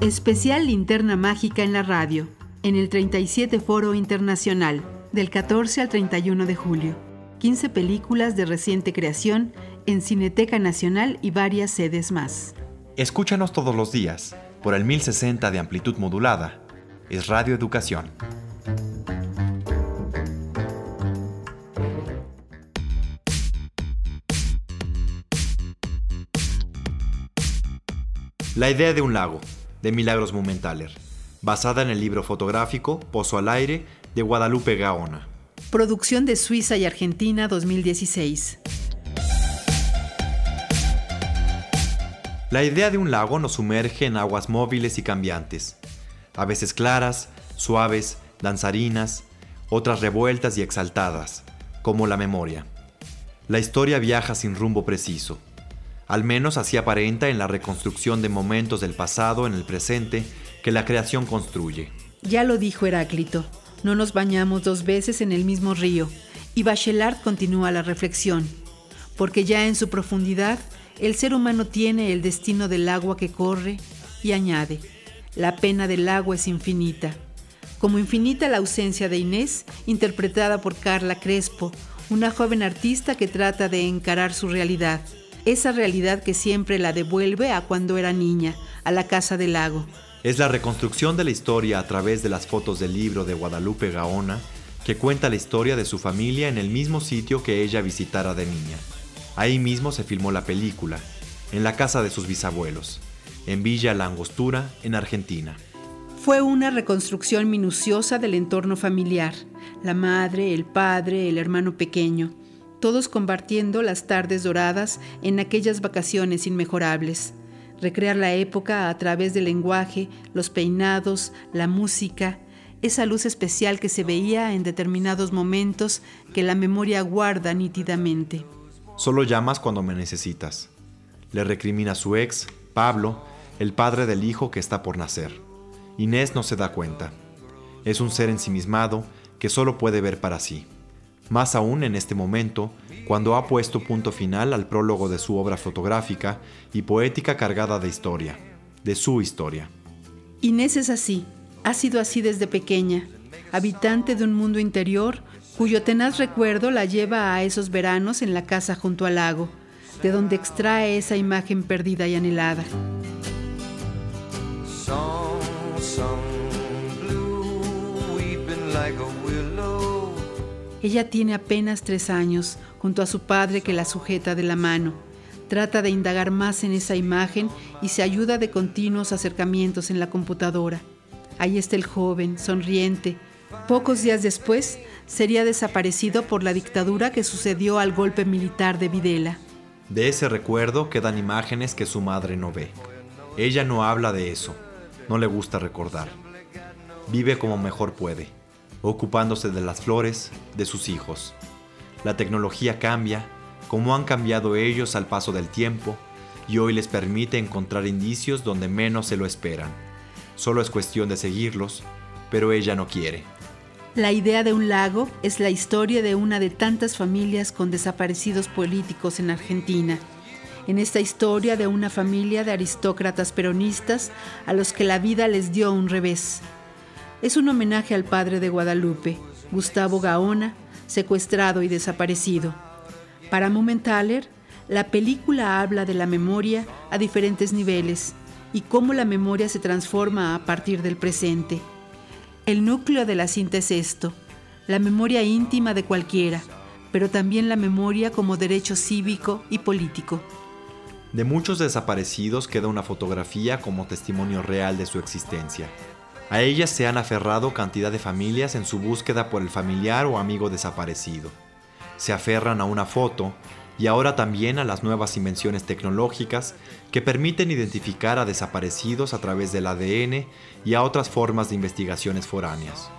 Especial Linterna Mágica en la radio, en el 37 Foro Internacional, del 14 al 31 de julio. 15 películas de reciente creación en Cineteca Nacional y varias sedes más. Escúchanos todos los días por el 1060 de amplitud modulada. Es Radio Educación. La idea de un lago, de Milagros Momentaler, basada en el libro fotográfico Pozo al Aire de Guadalupe Gaona. Producción de Suiza y Argentina 2016. La idea de un lago nos sumerge en aguas móviles y cambiantes, a veces claras, suaves, danzarinas, otras revueltas y exaltadas, como la memoria. La historia viaja sin rumbo preciso al menos así aparenta en la reconstrucción de momentos del pasado en el presente que la creación construye. Ya lo dijo Heráclito, no nos bañamos dos veces en el mismo río, y Bachelard continúa la reflexión, porque ya en su profundidad el ser humano tiene el destino del agua que corre y añade, la pena del agua es infinita. Como infinita la ausencia de Inés, interpretada por Carla Crespo, una joven artista que trata de encarar su realidad esa realidad que siempre la devuelve a cuando era niña, a la casa del lago. Es la reconstrucción de la historia a través de las fotos del libro de Guadalupe Gaona, que cuenta la historia de su familia en el mismo sitio que ella visitara de niña. Ahí mismo se filmó la película, en la casa de sus bisabuelos, en Villa La Angostura, en Argentina. Fue una reconstrucción minuciosa del entorno familiar, la madre, el padre, el hermano pequeño todos compartiendo las tardes doradas en aquellas vacaciones inmejorables. Recrear la época a través del lenguaje, los peinados, la música, esa luz especial que se veía en determinados momentos que la memoria guarda nítidamente. Solo llamas cuando me necesitas. Le recrimina a su ex, Pablo, el padre del hijo que está por nacer. Inés no se da cuenta. Es un ser ensimismado que solo puede ver para sí más aún en este momento, cuando ha puesto punto final al prólogo de su obra fotográfica y poética cargada de historia, de su historia. Inés es así, ha sido así desde pequeña, habitante de un mundo interior cuyo tenaz recuerdo la lleva a esos veranos en la casa junto al lago, de donde extrae esa imagen perdida y anhelada. Ella tiene apenas tres años, junto a su padre que la sujeta de la mano. Trata de indagar más en esa imagen y se ayuda de continuos acercamientos en la computadora. Ahí está el joven, sonriente. Pocos días después, sería desaparecido por la dictadura que sucedió al golpe militar de Videla. De ese recuerdo quedan imágenes que su madre no ve. Ella no habla de eso, no le gusta recordar. Vive como mejor puede ocupándose de las flores de sus hijos. La tecnología cambia, como han cambiado ellos al paso del tiempo, y hoy les permite encontrar indicios donde menos se lo esperan. Solo es cuestión de seguirlos, pero ella no quiere. La idea de un lago es la historia de una de tantas familias con desaparecidos políticos en Argentina. En esta historia de una familia de aristócratas peronistas a los que la vida les dio un revés, es un homenaje al padre de Guadalupe, Gustavo Gaona, secuestrado y desaparecido. Para Momentaler, la película habla de la memoria a diferentes niveles y cómo la memoria se transforma a partir del presente. El núcleo de la cinta es esto, la memoria íntima de cualquiera, pero también la memoria como derecho cívico y político. De muchos desaparecidos queda una fotografía como testimonio real de su existencia. A ellas se han aferrado cantidad de familias en su búsqueda por el familiar o amigo desaparecido. Se aferran a una foto y ahora también a las nuevas invenciones tecnológicas que permiten identificar a desaparecidos a través del ADN y a otras formas de investigaciones foráneas.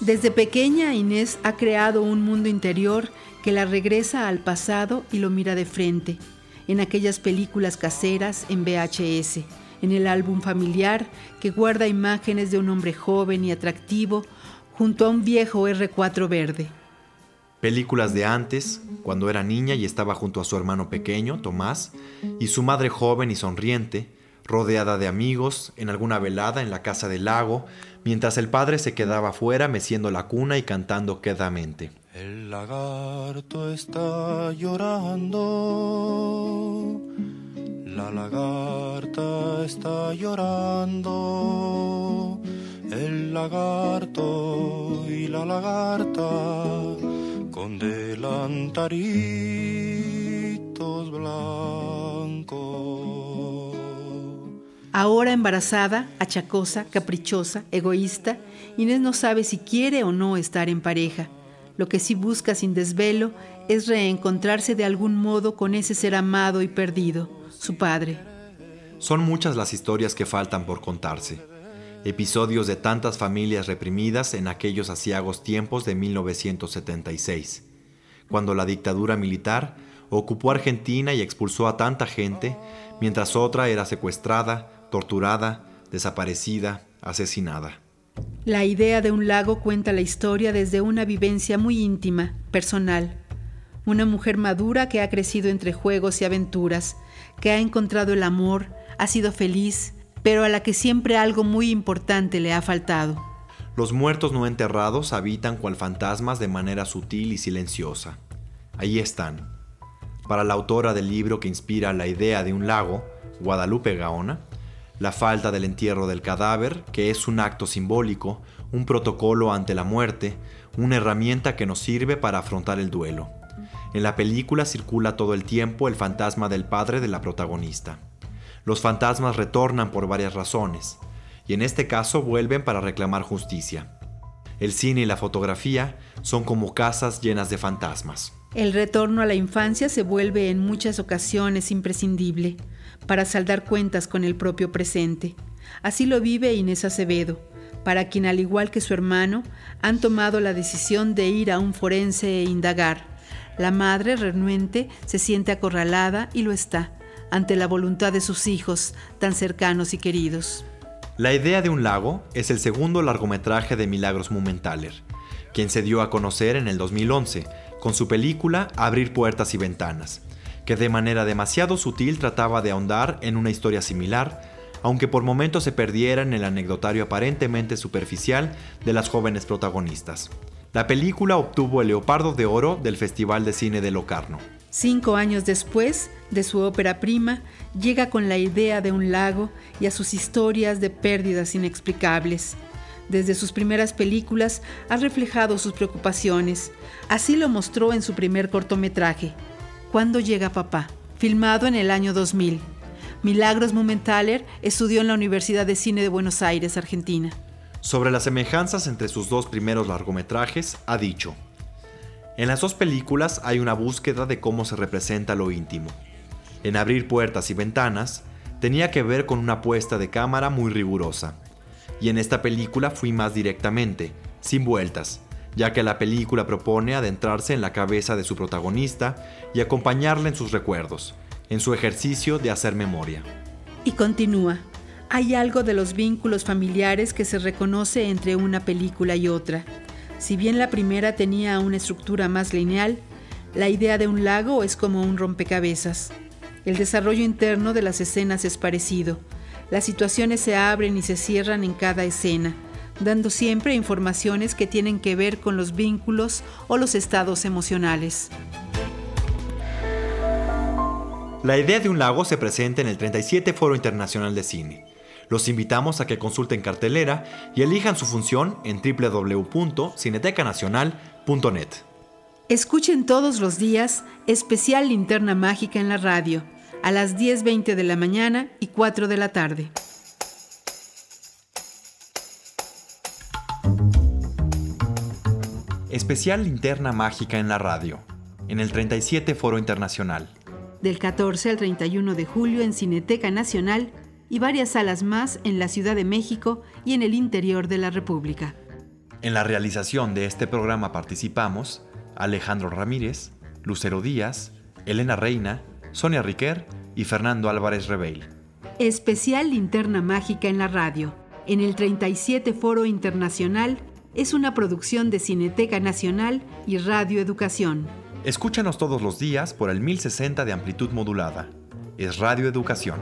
Desde pequeña Inés ha creado un mundo interior que la regresa al pasado y lo mira de frente, en aquellas películas caseras en VHS en el álbum familiar que guarda imágenes de un hombre joven y atractivo junto a un viejo R4 verde. Películas de antes, cuando era niña y estaba junto a su hermano pequeño, Tomás, y su madre joven y sonriente, rodeada de amigos, en alguna velada en la casa del lago, mientras el padre se quedaba fuera meciendo la cuna y cantando quedamente. El lagarto está llorando, la lagarta está llorando, el lagarto y la lagarta con delantaritos blancos. Ahora embarazada, achacosa, caprichosa, egoísta, Inés no sabe si quiere o no estar en pareja. Lo que sí busca sin desvelo es reencontrarse de algún modo con ese ser amado y perdido, su padre. Son muchas las historias que faltan por contarse. Episodios de tantas familias reprimidas en aquellos asiagos tiempos de 1976, cuando la dictadura militar ocupó Argentina y expulsó a tanta gente, mientras otra era secuestrada, torturada, desaparecida, asesinada. La idea de un lago cuenta la historia desde una vivencia muy íntima, personal. Una mujer madura que ha crecido entre juegos y aventuras, que ha encontrado el amor, ha sido feliz, pero a la que siempre algo muy importante le ha faltado. Los muertos no enterrados habitan cual fantasmas de manera sutil y silenciosa. Ahí están. Para la autora del libro que inspira la idea de un lago, Guadalupe Gaona, la falta del entierro del cadáver, que es un acto simbólico, un protocolo ante la muerte, una herramienta que nos sirve para afrontar el duelo. En la película circula todo el tiempo el fantasma del padre de la protagonista. Los fantasmas retornan por varias razones, y en este caso vuelven para reclamar justicia. El cine y la fotografía son como casas llenas de fantasmas. El retorno a la infancia se vuelve en muchas ocasiones imprescindible para saldar cuentas con el propio presente. Así lo vive Inés Acevedo, para quien al igual que su hermano han tomado la decisión de ir a un forense e indagar. La madre renuente se siente acorralada y lo está, ante la voluntad de sus hijos, tan cercanos y queridos. La idea de un lago es el segundo largometraje de Milagros Mumenthaler, quien se dio a conocer en el 2011 con su película Abrir puertas y ventanas, que de manera demasiado sutil trataba de ahondar en una historia similar, aunque por momentos se perdiera en el anecdotario aparentemente superficial de las jóvenes protagonistas. La película obtuvo el Leopardo de Oro del Festival de Cine de Locarno. Cinco años después de su ópera prima, llega con la idea de un lago y a sus historias de pérdidas inexplicables. Desde sus primeras películas ha reflejado sus preocupaciones. Así lo mostró en su primer cortometraje, ¿Cuándo llega papá? Filmado en el año 2000. Milagros Mumenthaler estudió en la Universidad de Cine de Buenos Aires, Argentina. Sobre las semejanzas entre sus dos primeros largometrajes, ha dicho, en las dos películas hay una búsqueda de cómo se representa lo íntimo. En Abrir puertas y ventanas, tenía que ver con una puesta de cámara muy rigurosa. Y en esta película fui más directamente, sin vueltas, ya que la película propone adentrarse en la cabeza de su protagonista y acompañarle en sus recuerdos, en su ejercicio de hacer memoria. Y continúa, hay algo de los vínculos familiares que se reconoce entre una película y otra. Si bien la primera tenía una estructura más lineal, la idea de un lago es como un rompecabezas. El desarrollo interno de las escenas es parecido. Las situaciones se abren y se cierran en cada escena dando siempre informaciones que tienen que ver con los vínculos o los estados emocionales. La idea de un lago se presenta en el 37 Foro Internacional de Cine. Los invitamos a que consulten cartelera y elijan su función en www.cinetecanacional.net. Escuchen todos los días especial Linterna Mágica en la radio, a las 10.20 de la mañana y 4 de la tarde. Especial Linterna Mágica en la radio, en el 37 Foro Internacional. Del 14 al 31 de julio en Cineteca Nacional y varias salas más en la Ciudad de México y en el interior de la República. En la realización de este programa participamos Alejandro Ramírez, Lucero Díaz, Elena Reina, Sonia Riquer y Fernando Álvarez Rebeil. Especial Linterna Mágica en la radio, en el 37 Foro Internacional es una producción de Cineteca Nacional y Radio Educación. Escúchanos todos los días por el 1060 de amplitud modulada. Es Radio Educación.